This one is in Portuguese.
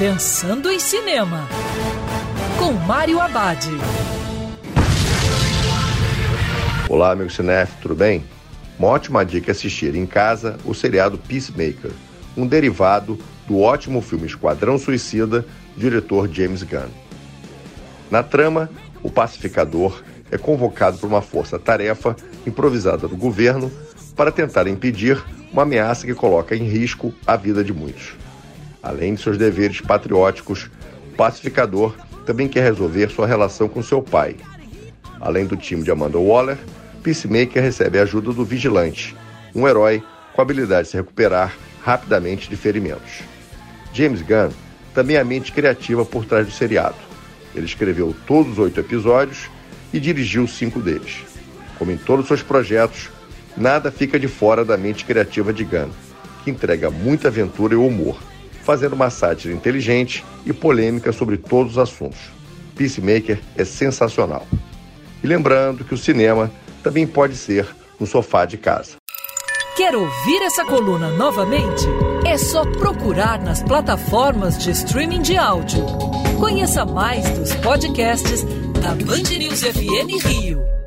Pensando em Cinema, com Mário Abad. Olá, amigo cinef, tudo bem? Uma ótima dica é assistir em casa o seriado Peacemaker, um derivado do ótimo filme Esquadrão Suicida, diretor James Gunn. Na trama, o pacificador é convocado por uma força-tarefa improvisada do governo para tentar impedir uma ameaça que coloca em risco a vida de muitos. Além de seus deveres patrióticos, o pacificador também quer resolver sua relação com seu pai. Além do time de Amanda Waller, Peacemaker recebe a ajuda do Vigilante, um herói com a habilidade de se recuperar rapidamente de ferimentos. James Gunn também é a mente criativa por trás do seriado. Ele escreveu todos os oito episódios e dirigiu cinco deles. Como em todos os seus projetos, nada fica de fora da mente criativa de Gunn, que entrega muita aventura e humor, fazendo uma sátira inteligente e polêmica sobre todos os assuntos. Peacemaker é sensacional. E lembrando que o cinema também pode ser no sofá de casa. Quer ouvir essa coluna novamente? É só procurar nas plataformas de streaming de áudio. Conheça mais dos podcasts da Band News FM Rio.